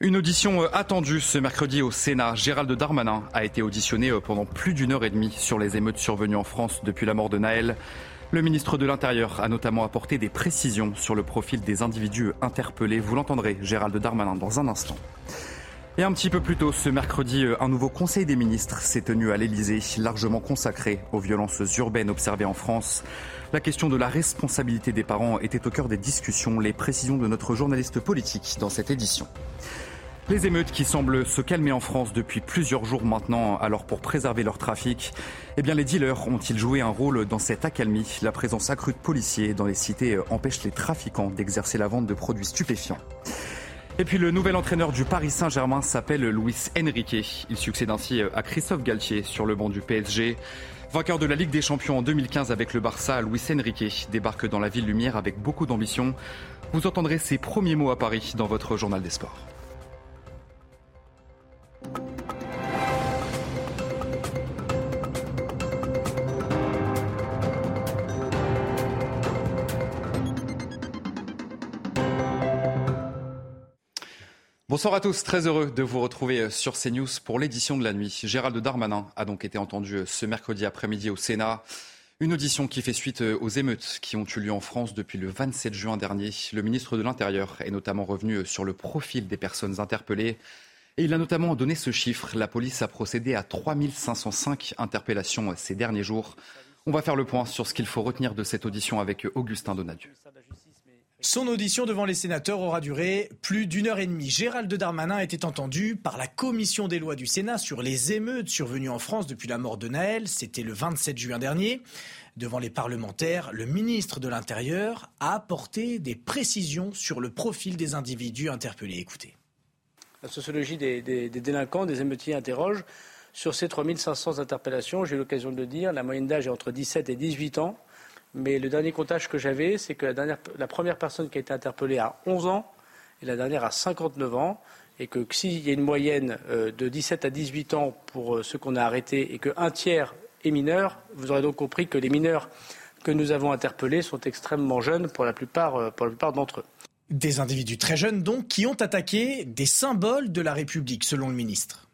Une audition euh, attendue ce mercredi au Sénat. Gérald Darmanin a été auditionné euh, pendant plus d'une heure et demie sur les émeutes survenues en France depuis la mort de Naël. Le ministre de l'Intérieur a notamment apporté des précisions sur le profil des individus interpellés. Vous l'entendrez, Gérald Darmanin, dans un instant. Et un petit peu plus tôt, ce mercredi, euh, un nouveau Conseil des ministres s'est tenu à l'Elysée, largement consacré aux violences urbaines observées en France. La question de la responsabilité des parents était au cœur des discussions. Les précisions de notre journaliste politique dans cette édition. Les émeutes qui semblent se calmer en France depuis plusieurs jours maintenant, alors pour préserver leur trafic, eh bien les dealers ont-ils joué un rôle dans cette accalmie? La présence accrue de policiers dans les cités empêche les trafiquants d'exercer la vente de produits stupéfiants. Et puis le nouvel entraîneur du Paris Saint-Germain s'appelle Luis Enrique. Il succède ainsi à Christophe Galtier sur le banc du PSG. Vainqueur de la Ligue des Champions en 2015 avec le Barça, Luis Enrique débarque dans la ville lumière avec beaucoup d'ambition. Vous entendrez ses premiers mots à Paris dans votre journal des sports. Bonsoir à tous, très heureux de vous retrouver sur CNews pour l'édition de la nuit. Gérald Darmanin a donc été entendu ce mercredi après-midi au Sénat. Une audition qui fait suite aux émeutes qui ont eu lieu en France depuis le 27 juin dernier. Le ministre de l'Intérieur est notamment revenu sur le profil des personnes interpellées. Il a notamment donné ce chiffre. La police a procédé à 3505 interpellations ces derniers jours. On va faire le point sur ce qu'il faut retenir de cette audition avec Augustin Donadieu. Son audition devant les sénateurs aura duré plus d'une heure et demie. Gérald Darmanin était entendu par la commission des lois du Sénat sur les émeutes survenues en France depuis la mort de Naël. C'était le 27 juin dernier. Devant les parlementaires, le ministre de l'Intérieur a apporté des précisions sur le profil des individus interpellés. Écoutez. La sociologie des, délinquants, des émeutiers interroge. Sur ces 3500 interpellations, j'ai eu l'occasion de le dire, la moyenne d'âge est entre 17 et 18 ans. Mais le dernier comptage que j'avais, c'est que la, première personne qui a été interpellée a 11 ans et la dernière a 59 ans. Et que s'il y a une moyenne euh, de 17 à 18 ans pour euh, ceux qu'on a arrêtés et qu'un tiers est mineur, vous aurez donc compris que les mineurs que nous avons interpellés sont extrêmement jeunes pour la plupart, euh, pour la plupart d'entre eux. Des individus très jeunes donc qui ont attaqué des symboles de la République, selon le ministre.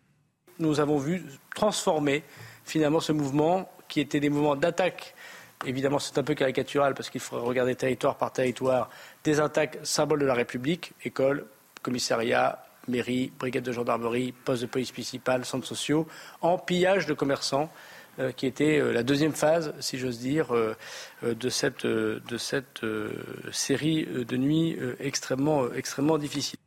Nous avons vu transformer finalement ce mouvement qui était des mouvements d'attaque Évidemment, c'est un peu caricatural parce qu'il faudrait regarder territoire par territoire des attaques symboles de la République, écoles, commissariats, mairies, brigades de gendarmerie, postes de police municipale, centres sociaux, en pillage de commerçants, qui était euh, la deuxième phase, si j'ose dire, euh, de cette, de cette série de nuits extrêmement, extrêmement difficile.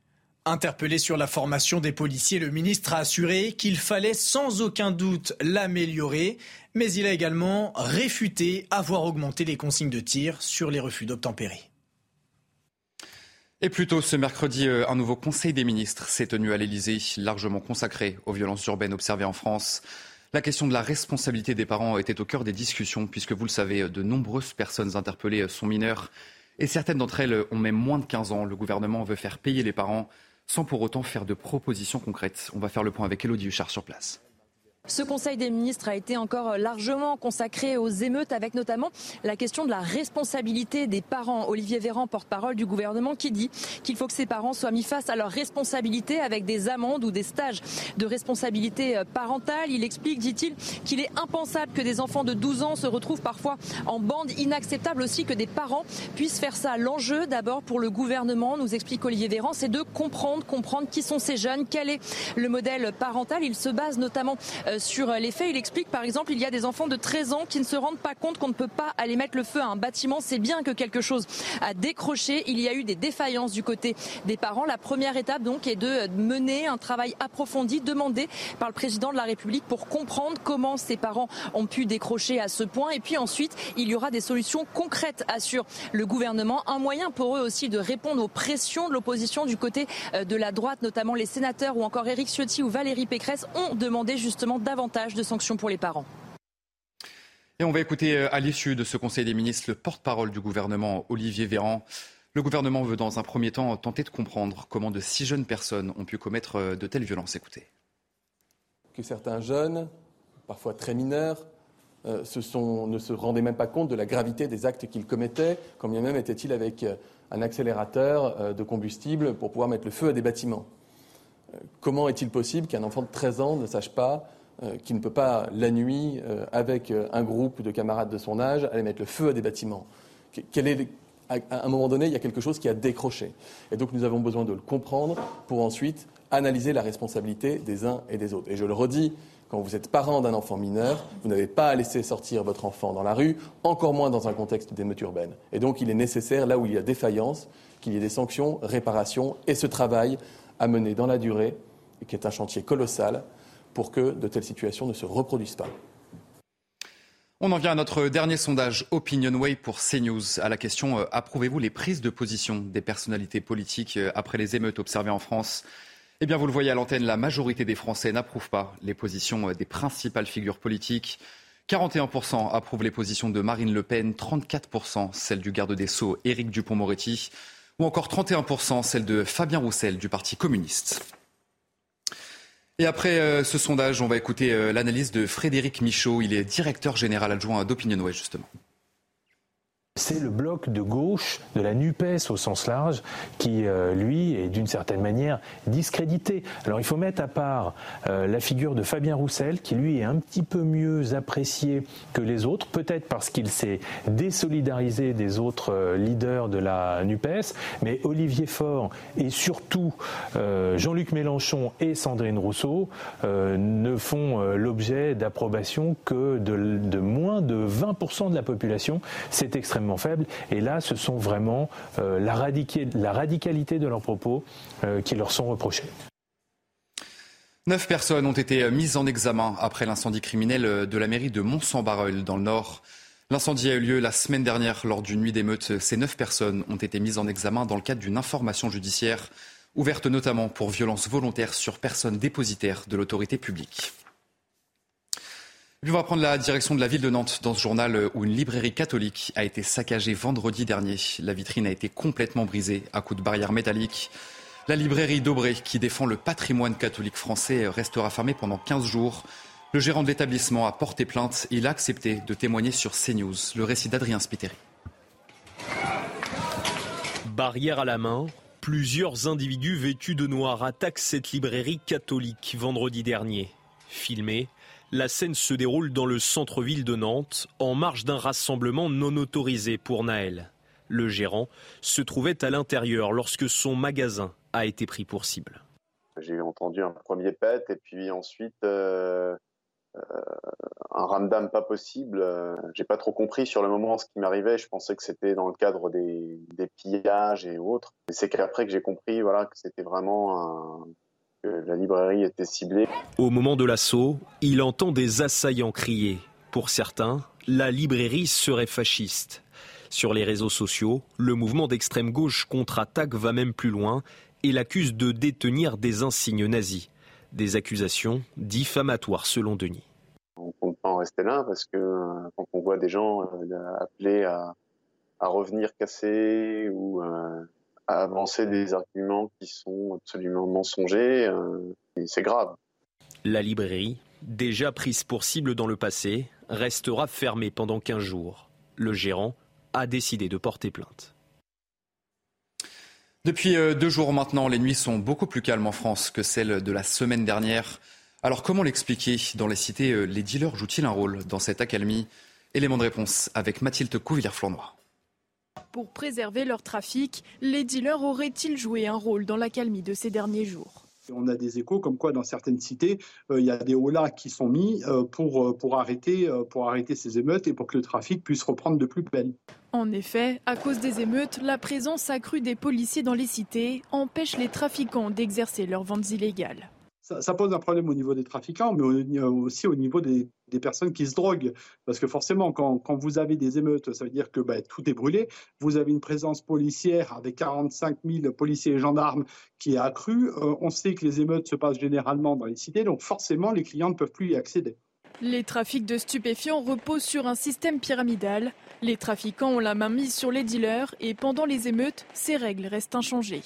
Interpellé sur la formation des policiers, le ministre a assuré qu'il fallait sans aucun doute l'améliorer, mais il a également réfuté avoir augmenté les consignes de tir sur les refus d'obtempérer. Et plus tôt ce mercredi, un nouveau Conseil des ministres s'est tenu à l'Elysée, largement consacré aux violences urbaines observées en France. La question de la responsabilité des parents était au cœur des discussions, puisque vous le savez, de nombreuses personnes interpellées sont mineures. Et certaines d'entre elles ont même moins de 15 ans. Le gouvernement veut faire payer les parents sans pour autant faire de propositions concrètes. On va faire le point avec Elodie Huchard sur place. Ce Conseil des ministres a été encore largement consacré aux émeutes, avec notamment la question de la responsabilité des parents. Olivier Véran, porte-parole du gouvernement, qui dit qu'il faut que ces parents soient mis face à leurs responsabilités avec des amendes ou des stages de responsabilité parentale. Il explique, dit-il, qu'il est impensable que des enfants de 12 ans se retrouvent parfois en bande, inacceptable aussi que des parents puissent faire ça. L'enjeu, d'abord, pour le gouvernement, nous explique Olivier Véran, c'est de comprendre, comprendre qui sont ces jeunes, quel est le modèle parental. Il se base notamment sur les faits. Il explique par exemple il y a des enfants de 13 ans qui ne se rendent pas compte qu'on ne peut pas aller mettre le feu à un bâtiment. C'est bien que quelque chose a décroché. Il y a eu des défaillances du côté des parents. La première étape donc est de mener un travail approfondi demandé par le président de la République pour comprendre comment ces parents ont pu décrocher à ce point. Et puis ensuite, il y aura des solutions concrètes, assure le gouvernement. Un moyen pour eux aussi de répondre aux pressions de l'opposition du côté euh, de la droite, notamment les sénateurs ou encore Éric Ciotti ou Valérie Pécresse ont demandé justement davantage de sanctions pour les parents. Et on va écouter euh, à l'issue de ce Conseil des ministres le porte-parole du gouvernement, Olivier Véran. Le gouvernement veut dans un premier temps tenter de comprendre comment de si jeunes personnes ont pu commettre euh, de telles violences. Écoutez. Que certains jeunes, parfois très mineurs, euh, ne se rendaient même pas compte de la gravité des actes qu'ils commettaient, quand bien même était-il avec euh, un accélérateur euh, de combustible pour pouvoir mettre le feu à des bâtiments. Comment est-il possible qu'un enfant de 13 ans ne sache pas qu'il ne peut pas, la nuit, avec un groupe de camarades de son âge, aller mettre le feu à des bâtiments à un moment donné, il y a quelque chose qui a décroché. Et donc nous avons besoin de le comprendre pour ensuite analyser la responsabilité des uns et des autres. Et je le redis, quand vous êtes parent d'un enfant mineur, vous n'avez pas à laisser sortir votre enfant dans la rue, encore moins dans un contexte d'émeute urbaine. Et donc il est nécessaire, là où il y a défaillance, qu'il y ait des sanctions, réparations et ce travail à mener dans la durée, qui est un chantier colossal, pour que de telles situations ne se reproduisent pas. On en vient à notre dernier sondage OpinionWay pour CNews. À la question euh, approuvez-vous les prises de position des personnalités politiques euh, après les émeutes observées en France? Eh bien, vous le voyez à l'antenne, la majorité des Français n'approuve pas les positions euh, des principales figures politiques. 41% approuvent les positions de Marine Le Pen, 34% celles du garde des Sceaux Éric Dupont-Moretti, ou encore 31% celles de Fabien Roussel du Parti communiste. Et après euh, ce sondage, on va écouter euh, l'analyse de Frédéric Michaud. Il est directeur général adjoint d'Opinionway, justement. C'est le bloc de gauche de la NUPES au sens large qui, euh, lui, est d'une certaine manière discrédité. Alors il faut mettre à part euh, la figure de Fabien Roussel, qui lui est un petit peu mieux apprécié que les autres, peut-être parce qu'il s'est désolidarisé des autres euh, leaders de la NUPES, mais Olivier Faure et surtout Jean-Luc Mélenchon et Sandrine Rousseau ne font l'objet d'approbation que de, de moins de 20% de la population. C'est extrêmement faible. Et là, ce sont vraiment euh, la, radicalité de leurs propos euh, qui leur sont reprochés. Neuf personnes ont été mises en examen après l'incendie criminel de la mairie de Mont-Saint-Barreul dans le Nord. L'incendie a eu lieu la semaine dernière lors d'une nuit d'émeute. Ces neuf personnes ont été mises en examen dans le cadre d'une information judiciaire ouverte notamment pour violence volontaire sur personnes dépositaires de l'autorité publique on va prendre la direction de la ville de Nantes dans ce journal où une librairie catholique a été saccagée vendredi dernier. La vitrine a été complètement brisée à coups de barrières métalliques. La librairie d'Aubray, qui défend le patrimoine catholique français, restera fermée pendant 15 jours. Le gérant de l'établissement a porté plainte. Il a accepté de témoigner sur CNews. Le récit d'Adrien Spiteri. Barrière à la main, plusieurs individus vêtus de noir attaquent cette librairie catholique vendredi dernier. Filmés, la scène se déroule dans le centre-ville de Nantes, en marge d'un rassemblement non autorisé pour Naël. Le gérant se trouvait à l'intérieur lorsque son magasin a été pris pour cible. J'ai entendu un premier pet et puis ensuite euh, euh, un ramdam pas possible. J'ai pas trop compris sur le moment ce qui m'arrivait. Je pensais que c'était dans le cadre des, des pillages et autres. c'est qu'après que j'ai compris voilà, que c'était vraiment un, la librairie était ciblée. Au moment de l'assaut, il entend des assaillants crier. Pour certains, la librairie serait fasciste. Sur les réseaux sociaux, le mouvement d'extrême gauche contre-attaque va même plus loin et l'accuse de détenir des insignes nazis. Des accusations diffamatoires selon Denis. On ne compte pas en rester là parce que euh, quand on voit des gens euh, appeler à, revenir casser ou euh, à avancer des arguments qui sont absolument mensongers, euh, et c'est grave. La librairie, déjà prise pour cible dans le passé, restera fermée pendant 15 jours. Le gérant a décidé de porter plainte. Depuis euh, deux jours maintenant, les nuits sont beaucoup plus calmes en France que celles de la semaine dernière. Alors comment l'expliquer? Dans les cités, euh, les dealers jouent-ils un rôle dans cette accalmie? Élément de réponse avec Mathilde Couvillère-Flannois. Pour préserver leur trafic, les dealers auraient-ils joué un rôle dans l'accalmie de ces derniers jours? On a des échos comme quoi dans certaines cités, il y a des holas qui sont mis pour, pour, arrêter, pour arrêter ces émeutes et pour que le trafic puisse reprendre de plus belle. En effet, à cause des émeutes, la présence accrue des policiers dans les cités empêche les trafiquants d'exercer leurs ventes illégales. Ça, pose un problème au niveau des trafiquants, mais aussi au niveau des, personnes qui se droguent. Parce que forcément, quand, vous avez des émeutes, ça veut dire que bah, tout est brûlé. Vous avez une présence policière avec 45 000 policiers et gendarmes qui est accrue. Euh, on sait que les émeutes se passent généralement dans les cités, donc forcément, les clients ne peuvent plus y accéder. Les trafics de stupéfiants reposent sur un système pyramidal. Les trafiquants ont la main mise sur les dealers et pendant les émeutes, ces règles restent inchangées.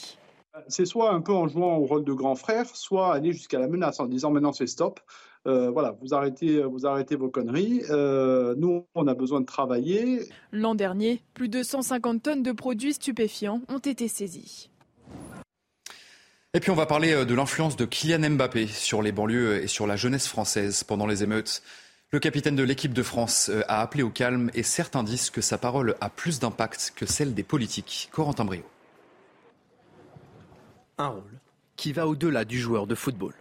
C'est soit un peu en jouant au rôle de grand frère, soit aller jusqu'à la menace en disant maintenant c'est stop. Euh, voilà, vous arrêtez, vous arrêtez vos conneries. Euh, nous, on a besoin de travailler. L'an dernier, plus de 150 tonnes de produits stupéfiants ont été saisies. Et puis on va parler euh, de l'influence de Kylian Mbappé sur les banlieues et sur la jeunesse française pendant les émeutes. Le capitaine de l'équipe de France a appelé au calme et certains disent que sa parole a plus d'impact que celle des politiques. Corentin Brio. Un rôle qui va au-delà du joueur de football.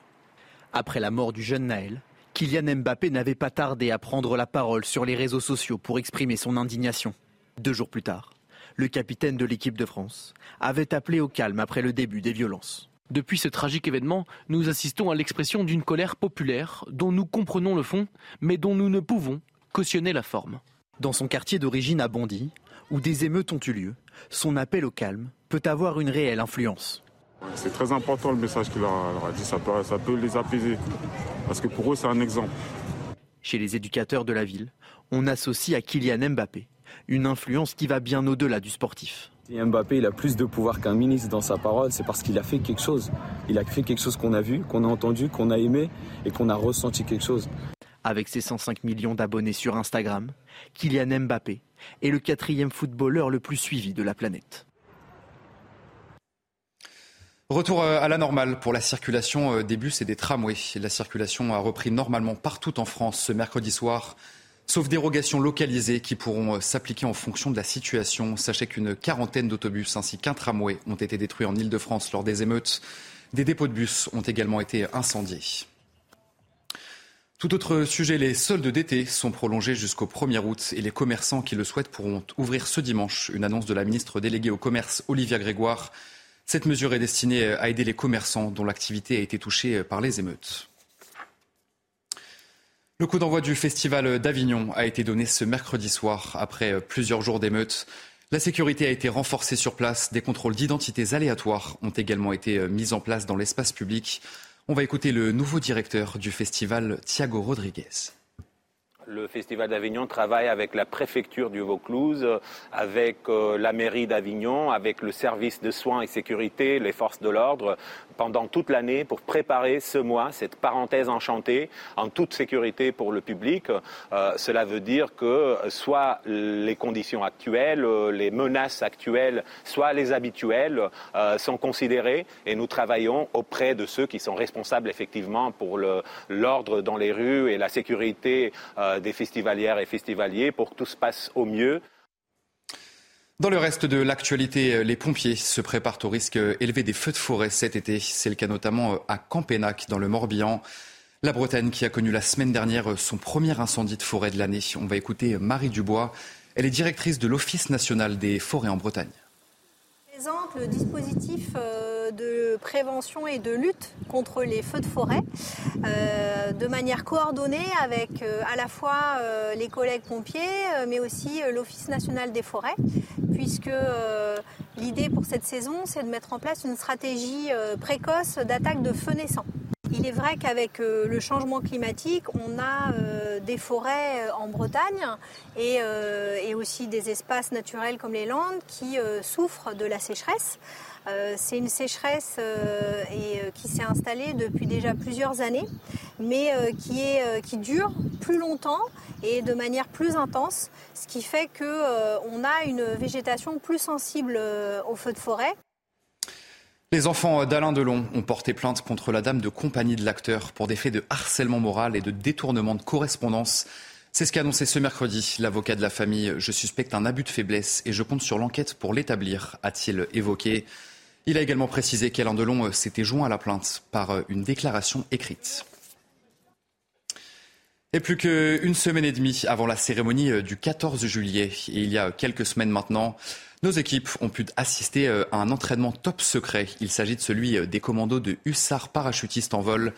Après la mort du jeune Naël, Kylian Mbappé n'avait pas tardé à prendre la parole sur les réseaux sociaux pour exprimer son indignation. Deux jours plus tard, le capitaine de l'équipe de France avait appelé au calme après le début des violences. Depuis ce tragique événement, nous assistons à l'expression d'une colère populaire dont nous comprenons le fond, mais dont nous ne pouvons cautionner la forme. Dans son quartier d'origine à Bondy, où des émeutes ont eu lieu, son appel au calme peut avoir une réelle influence. C'est très important le message qu'il leur a dit, ça peut, ça peut les apaiser, parce que pour eux c'est un exemple. Chez les éducateurs de la ville, on associe à Kylian Mbappé une influence qui va bien au-delà du sportif. Si Mbappé il a plus de pouvoir qu'un ministre dans sa parole, c'est parce qu'il a fait quelque chose. Il a fait quelque chose qu'on a vu, qu'on a entendu, qu'on a aimé et qu'on a ressenti quelque chose. Avec ses 105 millions d'abonnés sur Instagram, Kylian Mbappé est le quatrième footballeur le plus suivi de la planète. Retour euh, à la normale pour la circulation euh, des bus et des tramways. La circulation a repris normalement partout en France ce mercredi soir sauf dérogations localisées qui pourront euh, s'appliquer en fonction de la situation. Sachez qu'une quarantaine d'autobus ainsi qu'un tramway ont été détruits en Ile-de-France lors des émeutes. Des dépôts de bus ont également été incendiés. Tout autre sujet, les soldes d'été sont prolongés jusqu'au 1er août et les commerçants qui le souhaitent pourront ouvrir ce dimanche. Une annonce de la ministre déléguée au commerce, Olivia Grégoire. Cette mesure est destinée à aider les commerçants dont l'activité a été touchée par les émeutes. Le coup d'envoi du festival d'Avignon a été donné ce mercredi soir après plusieurs jours d'émeutes. La sécurité a été renforcée sur place. Des contrôles d'identités aléatoires ont également été mis en place dans l'espace public. On va écouter le nouveau directeur du festival, Thiago Rodriguez. Le Festival d'Avignon travaille avec la préfecture du Vaucluse, avec euh, la mairie d'Avignon, avec le service de soins et sécurité, les forces de l'ordre, pendant toute l'année pour préparer ce mois, cette parenthèse enchantée, en toute sécurité pour le public. Euh, cela veut dire que soit les conditions actuelles, euh, les menaces actuelles, soit les habituelles sont considérées et nous travaillons auprès de ceux qui sont responsables effectivement pour l'ordre dans les rues et la sécurité des festivalières et festivaliers pour que tout se passe au mieux. Dans le reste de l'actualité, les pompiers se préparent au risque élevé des feux de forêt cet été. C'est le cas notamment à Campénac, dans le Morbihan. La Bretagne qui a connu la semaine dernière son premier incendie de forêt de l'année. On va écouter Marie Dubois. Elle est directrice de l'Office national des forêts en Bretagne. présente le dispositif euh, de prévention et de lutte contre les feux de forêt euh, de manière coordonnée avec euh, à la fois les collègues pompiers mais aussi l'Office national des forêts puisque l'idée pour cette saison c'est de mettre en place une stratégie précoce d'attaque de feux naissants. Il est vrai qu'avec le changement climatique, on a des forêts en Bretagne et, et, aussi des espaces naturels comme les Landes qui souffrent de la sécheresse. Euh, c'est une sécheresse euh, euh, qui s'est installée depuis déjà plusieurs années, mais qui, qui dure plus longtemps et de manière plus intense, ce qui fait qu'on a une végétation plus sensible aux feux de forêt. Les enfants d'Alain Delon ont porté plainte contre la dame de compagnie de l'acteur pour des faits de harcèlement moral et de détournement de correspondance. C'est ce qu'a annoncé ce mercredi l'avocat de la famille. Je suspecte un abus de faiblesse et je compte sur l'enquête pour l'établir, a-t-il évoqué. Il a également précisé qu'Alain Delon s'était joint à la plainte par une déclaration écrite. Et plus qu'une semaine et demie avant la cérémonie du 14 juillet, et il y a quelques semaines maintenant, nos équipes ont pu assister à un entraînement top secret. Il s'agit de celui des commandos de hussards parachutistes en vol.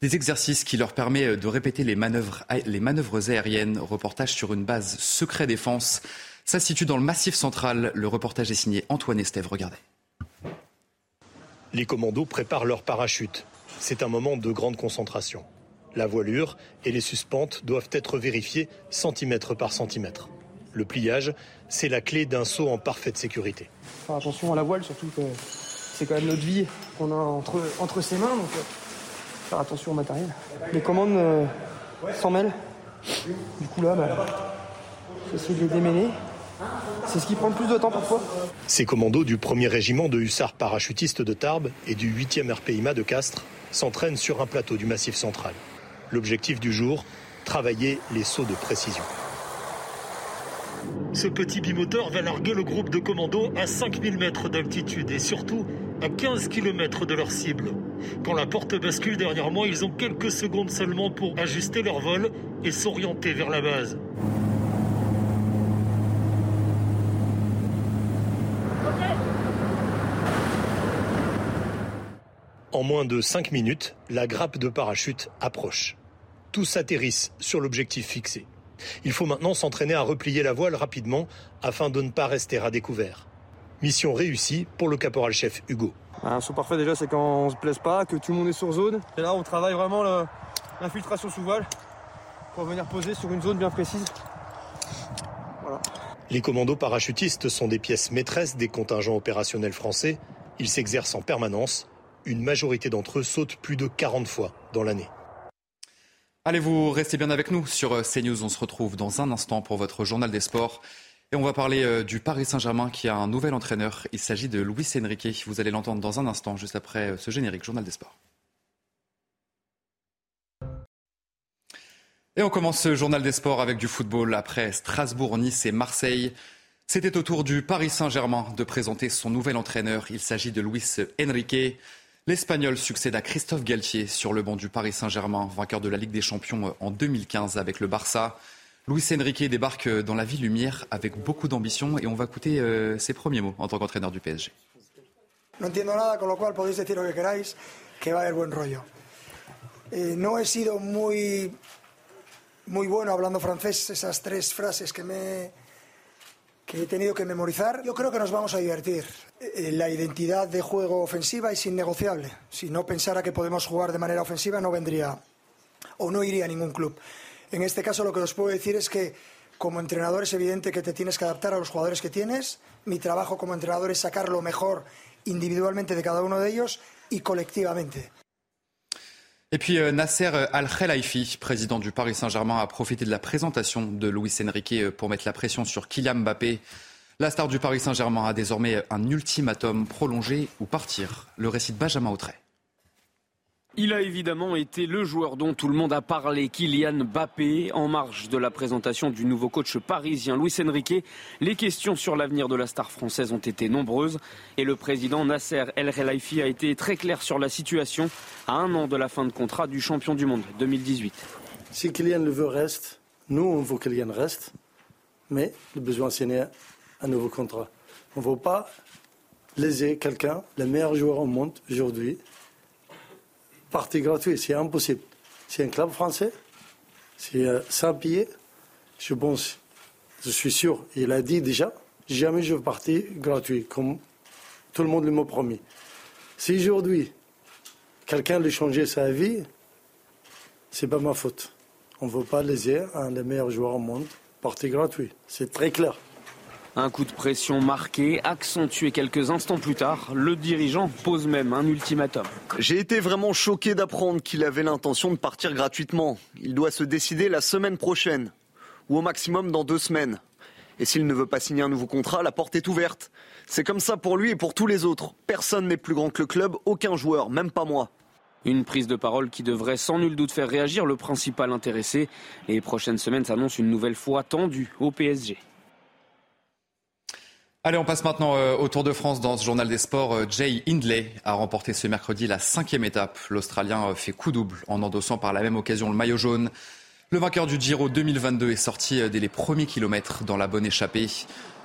Des exercices qui leur permettent de répéter les manœuvres, les manœuvres aériennes. Reportage sur une base secret défense. Ça se situe dans le massif central. Le reportage est signé Antoine Estève. Regardez. Les commandos préparent leur parachute. C'est un moment de grande concentration. La voilure et les suspentes doivent être vérifiées centimètre par centimètre. Le pliage, c'est la clé d'un saut en parfaite sécurité. Faire attention à la voile, surtout que c'est quand même notre vie qu'on a entre, entre ses mains, donc euh, faire attention au matériel. Les commandes euh, s'en mêlent. Du coup là, bah, de les démêler. C'est ce qui prend le plus de temps parfois. Ces commandos du 1er régiment de hussards parachutistes de Tarbes et du 8e RPIMA de Castres s'entraînent sur un plateau du Massif central. L'objectif du jour, travailler les sauts de précision. Ce petit bimoteur va larguer le groupe de commandos à 5000 mètres d'altitude et surtout à 15 km de leur cible. Quand la porte bascule derrière moi, ils ont quelques secondes seulement pour ajuster leur vol et s'orienter vers la base. En moins de 5 minutes, la grappe de parachute approche. Tous atterrissent sur l'objectif fixé. Il faut maintenant s'entraîner à replier la voile rapidement afin de ne pas rester à découvert. Mission réussie pour le caporal-chef Hugo. Un saut parfait déjà, c'est quand on se plaise pas, que tout le monde est sur zone. Et là, on travaille vraiment l'infiltration sous voile pour venir poser sur une zone bien précise. Voilà. Les commandos parachutistes sont des pièces maîtresses des contingents opérationnels français. Ils s'exercent en permanence. Une majorité d'entre eux sautent plus de 40 fois dans l'année. Allez, vous restez bien avec nous sur CNews. On se retrouve dans un instant pour votre journal des sports. Et on va parler du Paris Saint-Germain qui a un nouvel entraîneur. Il s'agit de Luis Enrique. Vous allez l'entendre dans un instant, juste après ce générique journal des sports. Et on commence ce journal des sports avec du football. Après Strasbourg, Nice et Marseille, c'était au tour du Paris Saint-Germain de présenter son nouvel entraîneur. Il s'agit de Luis Enrique. L'Espagnol succède à Christophe Galtier sur le banc du Paris Saint-Germain, vainqueur de la Ligue des Champions en 2015 avec le Barça. Luis Enrique débarque dans la ville lumière avec beaucoup d'ambition et on va écouter euh, ses premiers mots en tant qu'entraîneur du PSG. No entiendo nada, con lo cual podéis decir lo que queráis, que va a haber buen rollo. Eh, no he sido muy, muy bueno hablando francés, esas tres frases que me que he tenido que memorizar. Yo creo que nos vamos a divertir. Eh, La identidad de juego ofensiva es innegociable. Si no pensara que podemos jugar de manera ofensiva, no vendría o no iría a ningún club. En este caso, lo que os puedo decir es que como entrenador es evidente que te tienes que adaptar a los jugadores que tienes. Mi trabajo como entrenador es sacar lo mejor individualmente de cada uno de ellos y colectivamente. Et puis euh, Nasser Al-Khelaifi, président du Paris Saint-Germain, a profité de la présentation de Luis Enrique euh, pour mettre la pression sur Kylian Mbappé. La star du Paris Saint-Germain a désormais un ultimatum prolonger ou partir. Le récit de Benjamin Autrey. Il a évidemment été le joueur dont tout le monde a parlé, Kylian Mbappé, en marge de la présentation du nouveau coach parisien Luis Enrique. Les questions sur l'avenir de la star française ont été nombreuses et le président Nasser El Khelaifi a été très clair sur la situation à un an de la fin de contrat du champion du monde 2018. Si Kylian le veut, reste. Nous, on veut Kylian reste, mais le besoin signer un nouveau contrat. On ne veut pas léser quelqu'un, le meilleur joueur au monde aujourd'hui, partie gratuite, c'est impossible. C'est un club français, c'est euh, sans billet. Je pense, je suis sûr, il a dit déjà, jamais je veux partir gratuit, comme tout le monde m'a promis. Si aujourd'hui, quelqu'un lui changer sa vie, c'est pas ma faute. On ne veut pas léser un des meilleurs joueurs au monde, partie gratuit. C'est très clair. Un coup de pression marqué, accentué quelques instants plus tard. Le dirigeant pose même un ultimatum. J'ai été vraiment choqué d'apprendre qu'il avait l'intention de partir gratuitement. Il doit se décider la semaine prochaine, ou au maximum dans deux semaines. Et s'il ne veut pas signer un nouveau contrat, la porte est ouverte. C'est comme ça pour lui et pour tous les autres. Personne n'est plus grand que le club, aucun joueur, même pas moi. Une prise de parole qui devrait sans nul doute faire réagir le principal intéressé. Les prochaines semaines s'annoncent une nouvelle fois tendue au PSG. Allez, on passe maintenant euh, au Tour de France dans ce journal des sports. Euh, Jay Hindley a remporté ce mercredi la cinquième étape. L'Australien euh, fait coup double en endossant par la même occasion le maillot jaune. Le vainqueur du Giro 2022 est sorti dès les premiers kilomètres dans la bonne échappée.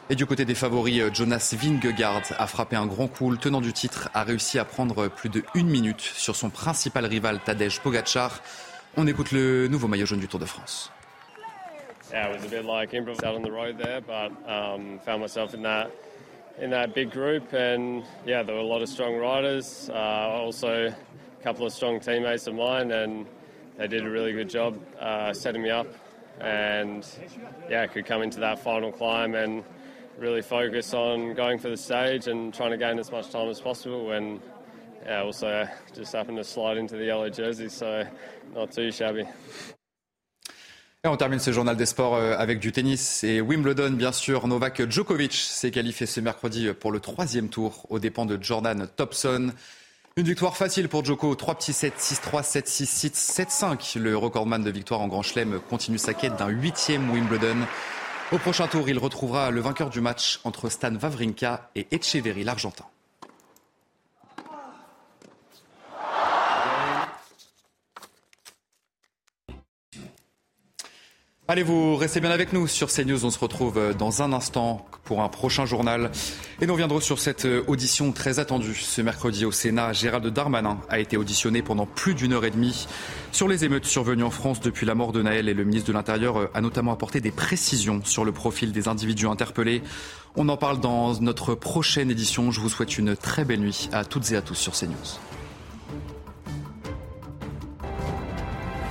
Et du côté des favoris, Jonas Vingegaard a frappé un grand coup. Le tenant du titre a réussi à prendre plus de une minute sur son principal rival Tadej Pogacar. On écoute le nouveau maillot jaune du Tour de France. Yeah, it was a bit like improv out on the road there, but um, found myself in that in that big group, and yeah, there were a lot of strong riders. Uh, also, a couple of strong teammates of mine, and they did a really good job uh, setting me up. And yeah, could come into that final climb and really focus on going for the stage and trying to gain as much time as possible. And yeah, also just happened to slide into the yellow jersey, so not too shabby. Et on termine ce journal des sports euh, avec du tennis et Wimbledon, bien sûr. Novak Djokovic s'est qualifié ce mercredi pour le troisième tour aux dépens de Jordan Thompson. Une victoire facile pour Djoko, 3 petits 7, 6-3, 7-6, 7-5. Le recordman de victoire en Grand Chelem continue sa quête d'un huitième Wimbledon. Au prochain tour, il retrouvera le vainqueur du match entre Stan Wawrinka et Echeverry, l'Argentin. Allez, vous restez bien avec nous sur CNews. On se retrouve euh, dans un instant pour un prochain journal. Et nous reviendrons sur cette euh, audition très attendue. Ce mercredi au Sénat, Gérald Darmanin a été auditionné pendant plus d'une heure et demie sur les émeutes survenues en France depuis la mort de Naël. Et le ministre de l'Intérieur euh, a notamment apporté des précisions sur le profil des individus interpellés. On en parle dans notre prochaine édition. Je vous souhaite une très belle nuit à toutes et à tous sur CNews.